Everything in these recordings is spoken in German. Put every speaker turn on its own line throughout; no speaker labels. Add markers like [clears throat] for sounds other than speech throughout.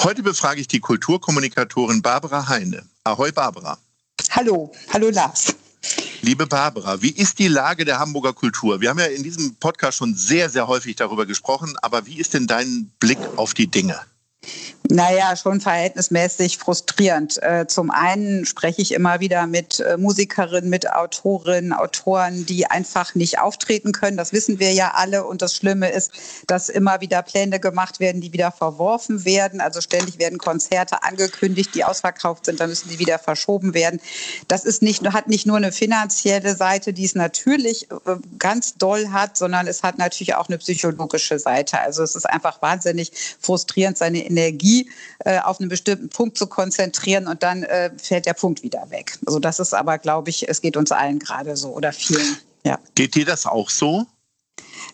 Heute befrage ich die Kulturkommunikatorin Barbara Heine. Ahoi Barbara.
Hallo, hallo Lars.
Liebe Barbara, wie ist die Lage der Hamburger Kultur? Wir haben ja in diesem Podcast schon sehr, sehr häufig darüber gesprochen, aber wie ist denn dein Blick auf die Dinge?
Naja, schon verhältnismäßig frustrierend. Äh, zum einen spreche ich immer wieder mit äh, Musikerinnen, mit Autorinnen, Autoren, die einfach nicht auftreten können. Das wissen wir ja alle. Und das Schlimme ist, dass immer wieder Pläne gemacht werden, die wieder verworfen werden. Also ständig werden Konzerte angekündigt, die ausverkauft sind, dann müssen die wieder verschoben werden. Das ist nicht, hat nicht nur eine finanzielle Seite, die es natürlich äh, ganz doll hat, sondern es hat natürlich auch eine psychologische Seite. Also es ist einfach wahnsinnig frustrierend, seine Energie äh, auf einen bestimmten Punkt zu konzentrieren und dann äh, fällt der Punkt wieder weg. Also das ist aber, glaube ich, es geht uns allen gerade so oder vielen. Ja.
Geht dir das auch so?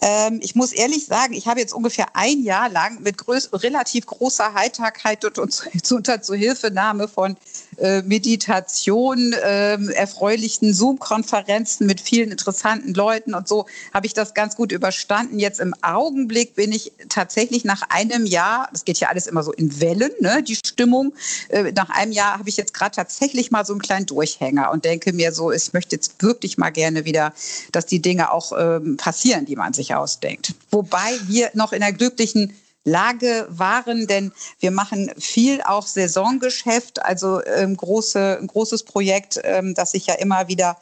Ähm, ich muss ehrlich sagen, ich habe jetzt ungefähr ein Jahr lang mit groß, relativ großer Heiterkeit und, und [laughs] unter Zuhilfenahme von äh, Meditation, äh, erfreulichen Zoom-Konferenzen mit vielen interessanten Leuten und so habe ich das ganz gut überstanden. Jetzt im Augenblick bin ich tatsächlich nach einem Jahr, das geht ja alles immer so in Wellen, ne, die Stimmung, äh, nach einem Jahr habe ich jetzt gerade tatsächlich mal so einen kleinen Durchhänger und denke mir so, ich möchte jetzt wirklich mal gerne wieder, dass die Dinge auch ähm, passieren, die man sich ausdenkt. Wobei wir noch in der glücklichen Lage waren, denn wir machen viel auch Saisongeschäft, also ähm, große, ein großes Projekt, ähm, das sich ja immer wieder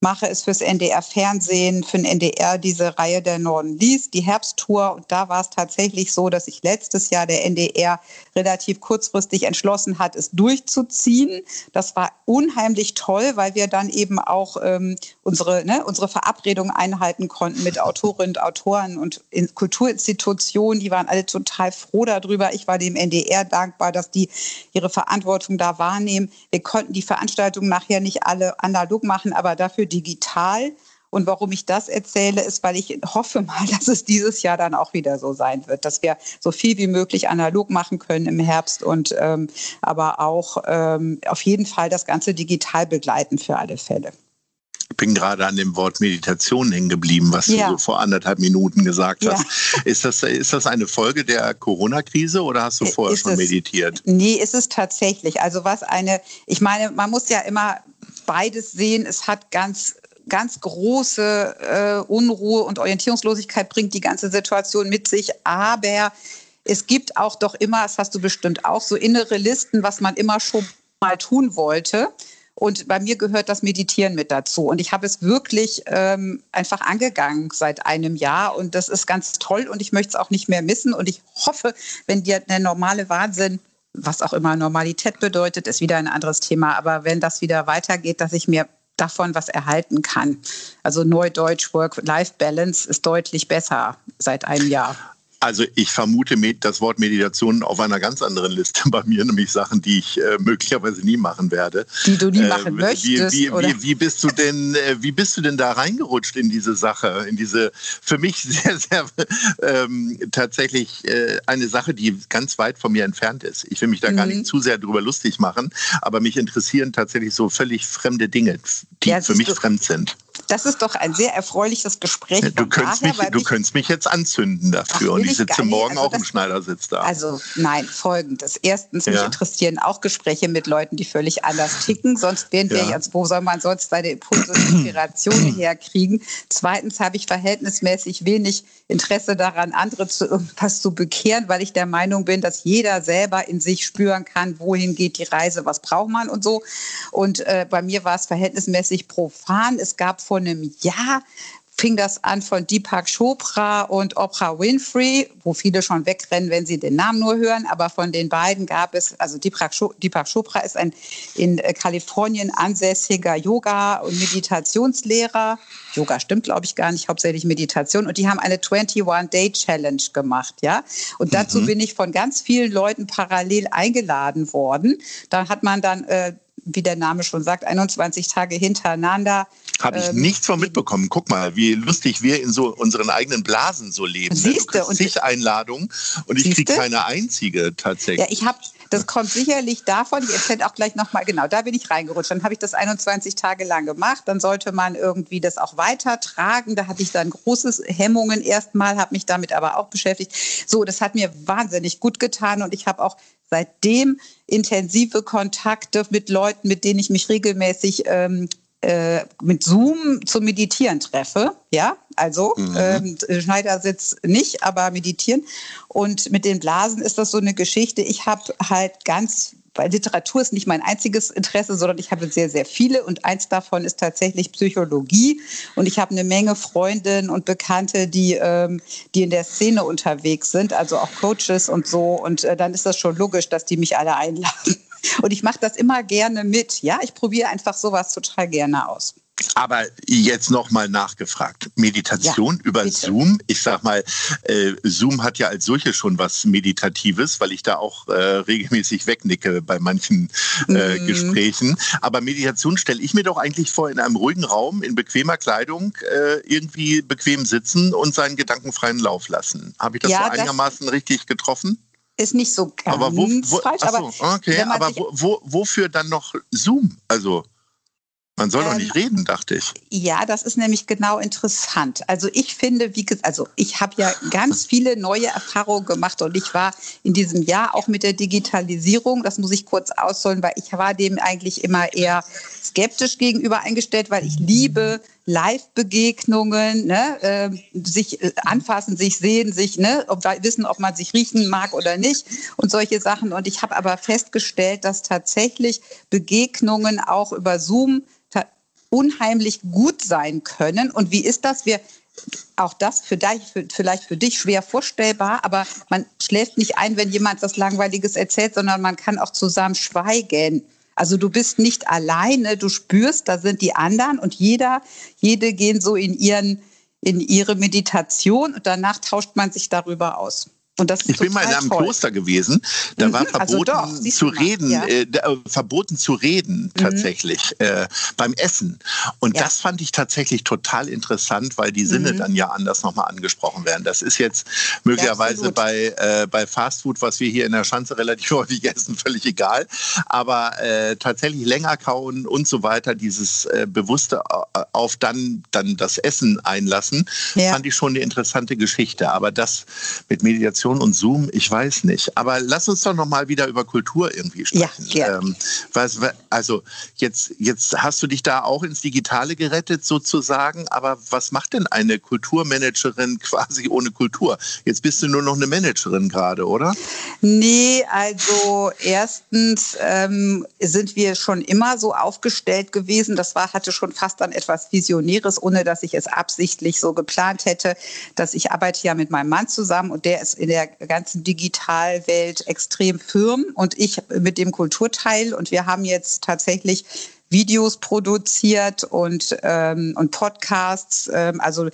mache es fürs NDR Fernsehen, für den NDR diese Reihe der Norden liest, die Herbsttour. Und da war es tatsächlich so, dass sich letztes Jahr der NDR relativ kurzfristig entschlossen hat, es durchzuziehen. Das war unheimlich toll, weil wir dann eben auch ähm, unsere, ne, unsere Verabredung einhalten konnten mit Autorinnen und Autoren und in Kulturinstitutionen. Die waren alle total froh darüber. Ich war dem NDR dankbar, dass die ihre Verantwortung da wahrnehmen. Wir konnten die Veranstaltungen nachher nicht alle analog machen, aber dafür digital. Und warum ich das erzähle, ist, weil ich hoffe mal, [laughs] dass es dieses Jahr dann auch wieder so sein wird, dass wir so viel wie möglich analog machen können im Herbst und ähm, aber auch ähm, auf jeden Fall das Ganze digital begleiten für alle Fälle.
Ich bin gerade an dem Wort Meditation hängen geblieben, was ja. du so vor anderthalb Minuten gesagt hast. Ja. Ist, das, ist das eine Folge der Corona-Krise oder hast du vorher ist schon es, meditiert?
Nee, ist es tatsächlich. Also was eine, ich meine, man muss ja immer beides sehen. Es hat ganz ganz große äh, Unruhe und Orientierungslosigkeit bringt die ganze Situation mit sich. Aber es gibt auch doch immer, das hast du bestimmt auch, so innere Listen, was man immer schon mal tun wollte. Und bei mir gehört das Meditieren mit dazu. Und ich habe es wirklich ähm, einfach angegangen seit einem Jahr. Und das ist ganz toll. Und ich möchte es auch nicht mehr missen. Und ich hoffe, wenn dir der normale Wahnsinn was auch immer Normalität bedeutet, ist wieder ein anderes Thema. Aber wenn das wieder weitergeht, dass ich mir davon was erhalten kann. Also Neudeutsch Work-Life-Balance ist deutlich besser seit einem Jahr.
Also ich vermute das Wort Meditation auf einer ganz anderen Liste bei mir, nämlich Sachen, die ich äh, möglicherweise nie machen werde.
Die du nie äh, machen möchtest.
Wie, wie, wie, wie, bist du denn, äh, wie bist du denn da reingerutscht in diese Sache, in diese für mich [laughs] sehr, sehr ähm, tatsächlich äh, eine Sache, die ganz weit von mir entfernt ist. Ich will mich da mhm. gar nicht zu sehr drüber lustig machen, aber mich interessieren tatsächlich so völlig fremde Dinge, die ja, für mich fremd sind.
Das ist doch ein sehr erfreuliches Gespräch.
Ja, du, könntest daher, mich, du könntest mich jetzt anzünden dafür Ach, und ich sitze morgen also auch das, im Schneidersitz da.
Also nein, folgendes. Erstens, ja. mich interessieren auch Gespräche mit Leuten, die völlig anders ticken. Sonst wären wir jetzt, wo soll man sonst seine Impulse und Inspirationen [clears throat] herkriegen? Zweitens habe ich verhältnismäßig wenig Interesse daran, andere zu irgendwas zu bekehren, weil ich der Meinung bin, dass jeder selber in sich spüren kann, wohin geht die Reise, was braucht man und so. Und äh, bei mir war es verhältnismäßig profan. Es gab vor einem Jahr fing das an von Deepak Chopra und Oprah Winfrey, wo viele schon wegrennen, wenn sie den Namen nur hören. Aber von den beiden gab es, also Deepak, Chopra ist ein in äh, Kalifornien ansässiger Yoga- und Meditationslehrer. Yoga stimmt, glaube ich, gar nicht, hauptsächlich Meditation. Und die haben eine 21-Day-Challenge gemacht, ja. Und dazu mhm. bin ich von ganz vielen Leuten parallel eingeladen worden. Da hat man dann äh, wie der Name schon sagt, 21 Tage hintereinander.
Habe ich ähm, nichts von mitbekommen. Guck mal, wie lustig wir in so unseren eigenen Blasen so leben. Ne? Siehste, du und zig Einladungen und ich kriege keine einzige tatsächlich.
Ja, ich habe das kommt sicherlich davon, ich erzähle auch gleich nochmal, genau, da bin ich reingerutscht. Dann habe ich das 21 Tage lang gemacht. Dann sollte man irgendwie das auch weitertragen. Da hatte ich dann großes Hemmungen erstmal, habe mich damit aber auch beschäftigt. So, das hat mir wahnsinnig gut getan und ich habe auch seitdem intensive Kontakte mit Leuten, mit denen ich mich regelmäßig ähm, äh, mit Zoom zum Meditieren treffe. Ja, also mhm. ähm, Schneidersitz nicht, aber meditieren. Und mit den Blasen ist das so eine Geschichte. Ich habe halt ganz weil Literatur ist nicht mein einziges Interesse, sondern ich habe sehr, sehr viele und eins davon ist tatsächlich Psychologie. Und ich habe eine Menge Freundinnen und Bekannte, die, ähm, die in der Szene unterwegs sind, also auch Coaches und so. Und äh, dann ist das schon logisch, dass die mich alle einladen. Und ich mache das immer gerne mit. Ja, ich probiere einfach sowas total gerne aus.
Aber jetzt nochmal nachgefragt. Meditation ja, über bitte. Zoom. Ich sag mal, äh, Zoom hat ja als solche schon was Meditatives, weil ich da auch äh, regelmäßig wegnicke bei manchen äh, mm. Gesprächen. Aber Meditation stelle ich mir doch eigentlich vor, in einem ruhigen Raum, in bequemer Kleidung, äh, irgendwie bequem sitzen und seinen gedankenfreien Lauf lassen. Habe ich das ja, so einigermaßen das richtig getroffen?
Ist nicht so ganz aber wo, wo, falsch.
Achso, aber okay, aber wo, wo, wofür dann noch Zoom? Also man soll ähm, doch nicht reden, dachte ich.
Ja, das ist nämlich genau interessant. Also ich finde, wie gesagt, also ich habe ja ganz viele neue Erfahrungen gemacht und ich war in diesem Jahr auch mit der Digitalisierung, das muss ich kurz ausholen, weil ich war dem eigentlich immer eher skeptisch gegenüber eingestellt, weil ich liebe Live-Begegnungen, ne, äh, sich äh, anfassen, sich sehen, sich ne, ob, wissen, ob man sich riechen mag oder nicht und solche Sachen. Und ich habe aber festgestellt, dass tatsächlich Begegnungen auch über Zoom unheimlich gut sein können. Und wie ist das? Wir auch das für dich, für, vielleicht für dich schwer vorstellbar, aber man schläft nicht ein, wenn jemand was Langweiliges erzählt, sondern man kann auch zusammen schweigen. Also du bist nicht alleine, du spürst, da sind die anderen und jeder, jede gehen so in ihren in ihre Meditation und danach tauscht man sich darüber aus
ich bin mal in einem toll. Kloster gewesen, da mhm, war verboten also doch, zu reden, ja. äh, äh, verboten zu reden mhm. tatsächlich mhm. äh, beim Essen. Und ja. das fand ich tatsächlich total interessant, weil die Sinne mhm. dann ja anders nochmal angesprochen werden. Das ist jetzt möglicherweise ja, bei, äh, bei Fastfood, was wir hier in der Schanze relativ [laughs] häufig essen, völlig egal. Aber äh, tatsächlich länger kauen und so weiter, dieses äh, bewusste auf dann, dann das Essen einlassen, fand ich schon eine interessante Geschichte. Aber das mit Meditation Kommunikation und Zoom, ich weiß nicht. Aber lass uns doch noch mal wieder über Kultur irgendwie sprechen. Ja, ähm, was, also jetzt, jetzt hast du dich da auch ins Digitale gerettet sozusagen. Aber was macht denn eine Kulturmanagerin [laughs] quasi ohne Kultur? Jetzt bist du nur noch eine Managerin gerade, oder?
Nee, also erstens ähm, sind wir schon immer so aufgestellt gewesen. Das war, hatte schon fast dann etwas Visionäres, ohne dass ich es absichtlich so geplant hätte, dass ich arbeite ja mit meinem Mann zusammen und der ist in der ganzen Digitalwelt extrem firm und ich mit dem Kulturteil. Und wir haben jetzt tatsächlich Videos produziert und, ähm, und Podcasts. Ähm, also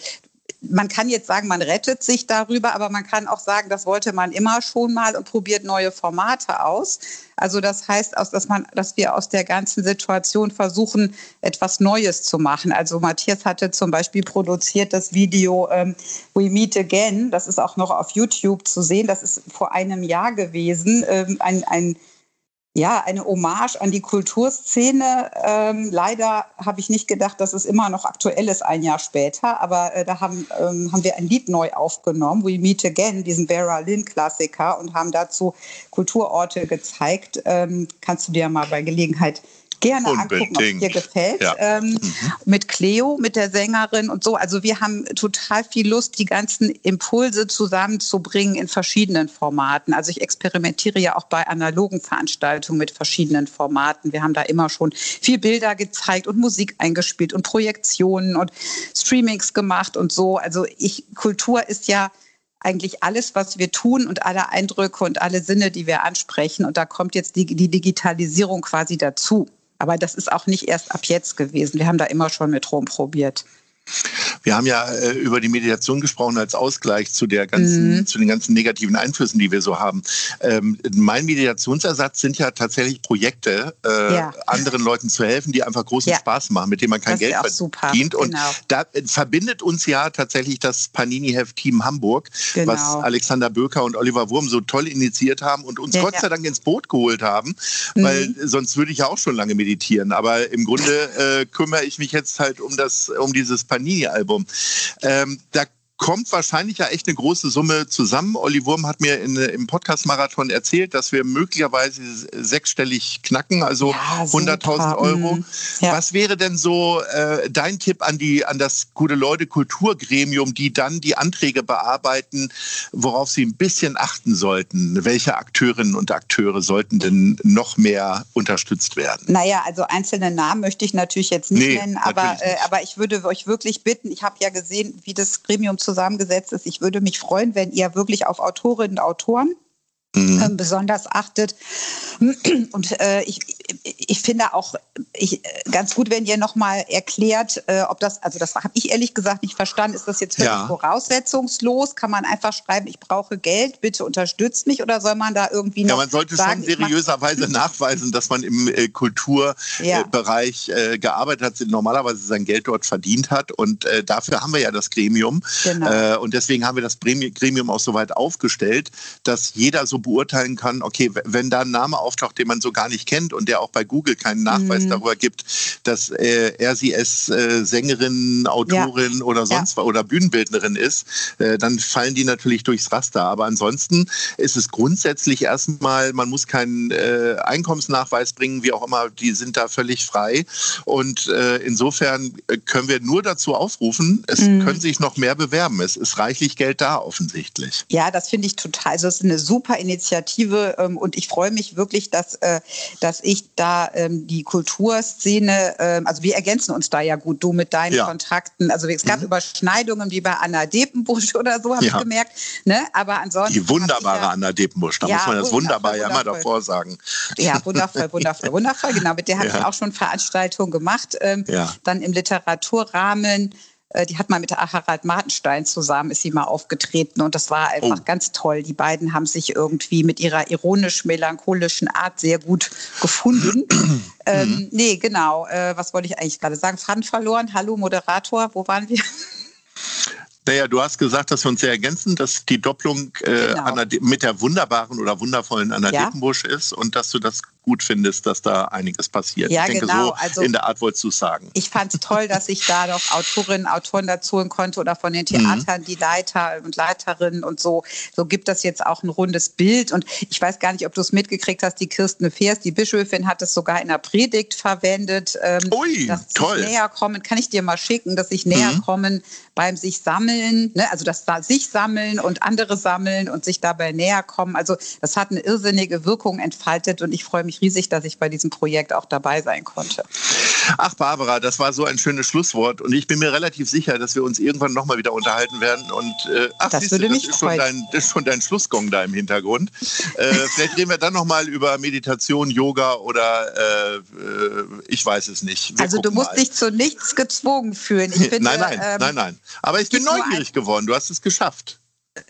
man kann jetzt sagen, man rettet sich darüber, aber man kann auch sagen, das wollte man immer schon mal und probiert neue Formate aus. Also das heißt, dass, man, dass wir aus der ganzen Situation versuchen, etwas Neues zu machen. Also Matthias hatte zum Beispiel produziert das Video ähm, We Meet Again. Das ist auch noch auf YouTube zu sehen. Das ist vor einem Jahr gewesen. Ähm, ein, ein ja, eine Hommage an die Kulturszene. Ähm, leider habe ich nicht gedacht, dass es immer noch aktuell ist, ein Jahr später. Aber äh, da haben, ähm, haben wir ein Lied neu aufgenommen, We Meet Again, diesen Vera Lynn-Klassiker, und haben dazu Kulturorte gezeigt. Ähm, kannst du dir mal bei Gelegenheit gerne Unbedingt. angucken, ob dir gefällt. Ja. Ähm, mhm. Mit Cleo, mit der Sängerin und so. Also wir haben total viel Lust, die ganzen Impulse zusammenzubringen in verschiedenen Formaten. Also ich experimentiere ja auch bei analogen Veranstaltungen mit verschiedenen Formaten. Wir haben da immer schon viel Bilder gezeigt und Musik eingespielt und Projektionen und Streamings gemacht und so. Also ich, Kultur ist ja eigentlich alles, was wir tun und alle Eindrücke und alle Sinne, die wir ansprechen. Und da kommt jetzt die, die Digitalisierung quasi dazu. Aber das ist auch nicht erst ab jetzt gewesen. Wir haben da immer schon mit rumprobiert.
Wir haben ja äh, über die Meditation gesprochen als Ausgleich zu der ganzen, mhm. zu den ganzen negativen Einflüssen, die wir so haben. Ähm, mein Meditationsersatz sind ja tatsächlich Projekte, äh, ja. anderen Leuten zu helfen, die einfach großen ja. Spaß machen, mit denen man kein das Geld verdient. Super. Und genau. da äh, verbindet uns ja tatsächlich das Panini-Heft Team Hamburg, genau. was Alexander Böker und Oliver Wurm so toll initiiert haben und uns ja, Gott sei Dank ins Boot geholt haben, mhm. weil sonst würde ich ja auch schon lange meditieren. Aber im Grunde äh, kümmere ich mich jetzt halt um das, um dieses Panini Panini-Album. Ähm, da kommt wahrscheinlich ja echt eine große Summe zusammen. Olli Wurm hat mir in, im Podcast-Marathon erzählt, dass wir möglicherweise sechsstellig knacken, also ja, 100.000 Euro. Mhm. Ja. Was wäre denn so äh, dein Tipp an die an das gute Leute Kulturgremium, die dann die Anträge bearbeiten, worauf sie ein bisschen achten sollten? Welche Akteurinnen und Akteure sollten denn noch mehr unterstützt werden?
Naja, also einzelne Namen möchte ich natürlich jetzt nicht nee, nennen, aber, äh, aber ich würde euch wirklich bitten, ich habe ja gesehen, wie das Gremium zusammengesetzt ist. Ich würde mich freuen, wenn ihr wirklich auf Autorinnen und Autoren mhm. äh, besonders achtet. [clears throat] Und äh, ich, ich finde auch ich, ganz gut, wenn ihr nochmal erklärt, äh, ob das, also das habe ich ehrlich gesagt nicht verstanden, ist das jetzt völlig ja. voraussetzungslos? Kann man einfach schreiben, ich brauche Geld, bitte unterstützt mich oder soll man da irgendwie noch. Ja,
man sollte sagen, schon seriöserweise [laughs] nachweisen, dass man im äh, Kulturbereich ja. äh, gearbeitet hat, normalerweise sein Geld dort verdient hat. Und äh, dafür haben wir ja das Gremium. Genau. Äh, und deswegen haben wir das Gremium auch so weit aufgestellt, dass jeder so beurteilen kann, okay, wenn da ein Name auftaucht, den man so gar nicht kennt und der auch bei Google keinen Nachweis mhm. darüber gibt, dass äh, er sie äh, Sängerin, Autorin ja. oder sonst ja. oder Bühnenbildnerin ist, äh, dann fallen die natürlich durchs Raster. Aber ansonsten ist es grundsätzlich erstmal, man muss keinen äh, Einkommensnachweis bringen, wie auch immer, die sind da völlig frei. Und äh, insofern äh, können wir nur dazu aufrufen, es mhm. können sich noch mehr bewerben. Es ist reichlich Geld da offensichtlich.
Ja, das finde ich total. Also es ist eine super Initiative ähm, und ich freue mich wirklich, dass, äh, dass ich da ähm, die Kulturszene, ähm, also wir ergänzen uns da ja gut, du mit deinen ja. Kontakten. Also es gab mhm. Überschneidungen wie bei Anna Depenbusch oder so, habe ja. ich gemerkt. Ne? Aber ansonsten.
Die wunderbare ja, Anna Depenbusch, da muss man das wunderbar ja immer davor sagen.
Ja, wundervoll, wundervoll, wundervoll. Genau, mit der habe ich auch schon Veranstaltungen gemacht. Ähm, dann im Literaturrahmen äh, die hat mal mit Harald Martenstein zusammen, ist sie mal aufgetreten und das war einfach oh. ganz toll. Die beiden haben sich irgendwie mit ihrer ironisch-melancholischen Art sehr gut gefunden. [clears throat] ähm, mhm. nee, genau. Äh, was wollte ich eigentlich gerade sagen? Faden verloren. Hallo Moderator, wo waren wir? [laughs]
Naja, du hast gesagt, dass wir uns sehr ergänzen, dass die Doppelung äh, genau. mit der wunderbaren oder wundervollen Anna ja. Depenbusch ist und dass du das gut findest, dass da einiges passiert. Ja, ich denke, genau. so also, in der Art wolltest du sagen.
Ich fand es toll, dass ich da noch Autorinnen, Autoren dazu holen konnte oder von den mhm. Theatern, mhm. die Leiter und Leiterinnen und so. So gibt das jetzt auch ein rundes Bild. Und ich weiß gar nicht, ob du es mitgekriegt hast, die Kirsten Fers, die Bischöfin, hat es sogar in der Predigt verwendet. Ähm, Ui, dass toll. näher kommen, kann ich dir mal schicken, dass sich näher mhm. kommen beim sich sammeln, ne? also das da sich sammeln und andere sammeln und sich dabei näher kommen. Also das hat eine irrsinnige Wirkung entfaltet und ich freue mich riesig, dass ich bei diesem Projekt auch dabei sein konnte.
Ach, Barbara, das war so ein schönes Schlusswort. Und ich bin mir relativ sicher, dass wir uns irgendwann nochmal wieder unterhalten werden. Und äh, ach, das, würde du, mich das, ist schon dein, das ist schon dein Schlussgong da im Hintergrund. äh, vielleicht reden wir dann nochmal über Meditation, Yoga oder äh, äh ich weiß es nicht.
Wir also du musst mal. dich zu nichts gezwungen fühlen. [laughs] Finde,
nein, nein, ähm, nein, nein. Aber ich bin neugierig geworden. Du hast es geschafft.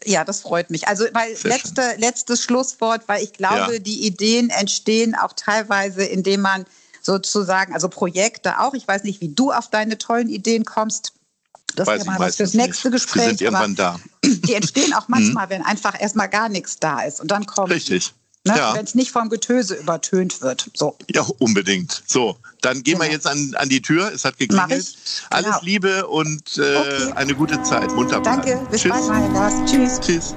Ja, das freut mich. Also, weil letzte, letztes Schlusswort, weil ich glaube, ja. die Ideen entstehen auch teilweise, indem man sozusagen, also Projekte auch. Ich weiß nicht, wie du auf deine tollen Ideen kommst. Das weiß ist ja mal was fürs nächste nicht. Gespräch. Die
sind irgendwann da.
Die entstehen auch manchmal, mhm. wenn einfach erstmal gar nichts da ist. Und dann kommt.
Richtig.
Ne?
Ja.
Wenn es nicht vom Getöse übertönt wird. So.
Ja, unbedingt. So, dann gehen wir
Genau.
jetzt an, an die Tür. Es hat geklingelt.
ich.
Alles
Genau.
Liebe und äh,
Okay.
eine gute Zeit. Munter bleiben.
Danke, bis
Tschüss.
bald, mein Gast. Tschüss.
Tschüss.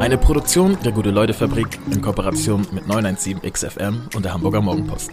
Eine Produktion der Gute-Leute-Fabrik in Kooperation mit 917 XFM und der Hamburger Morgenpost.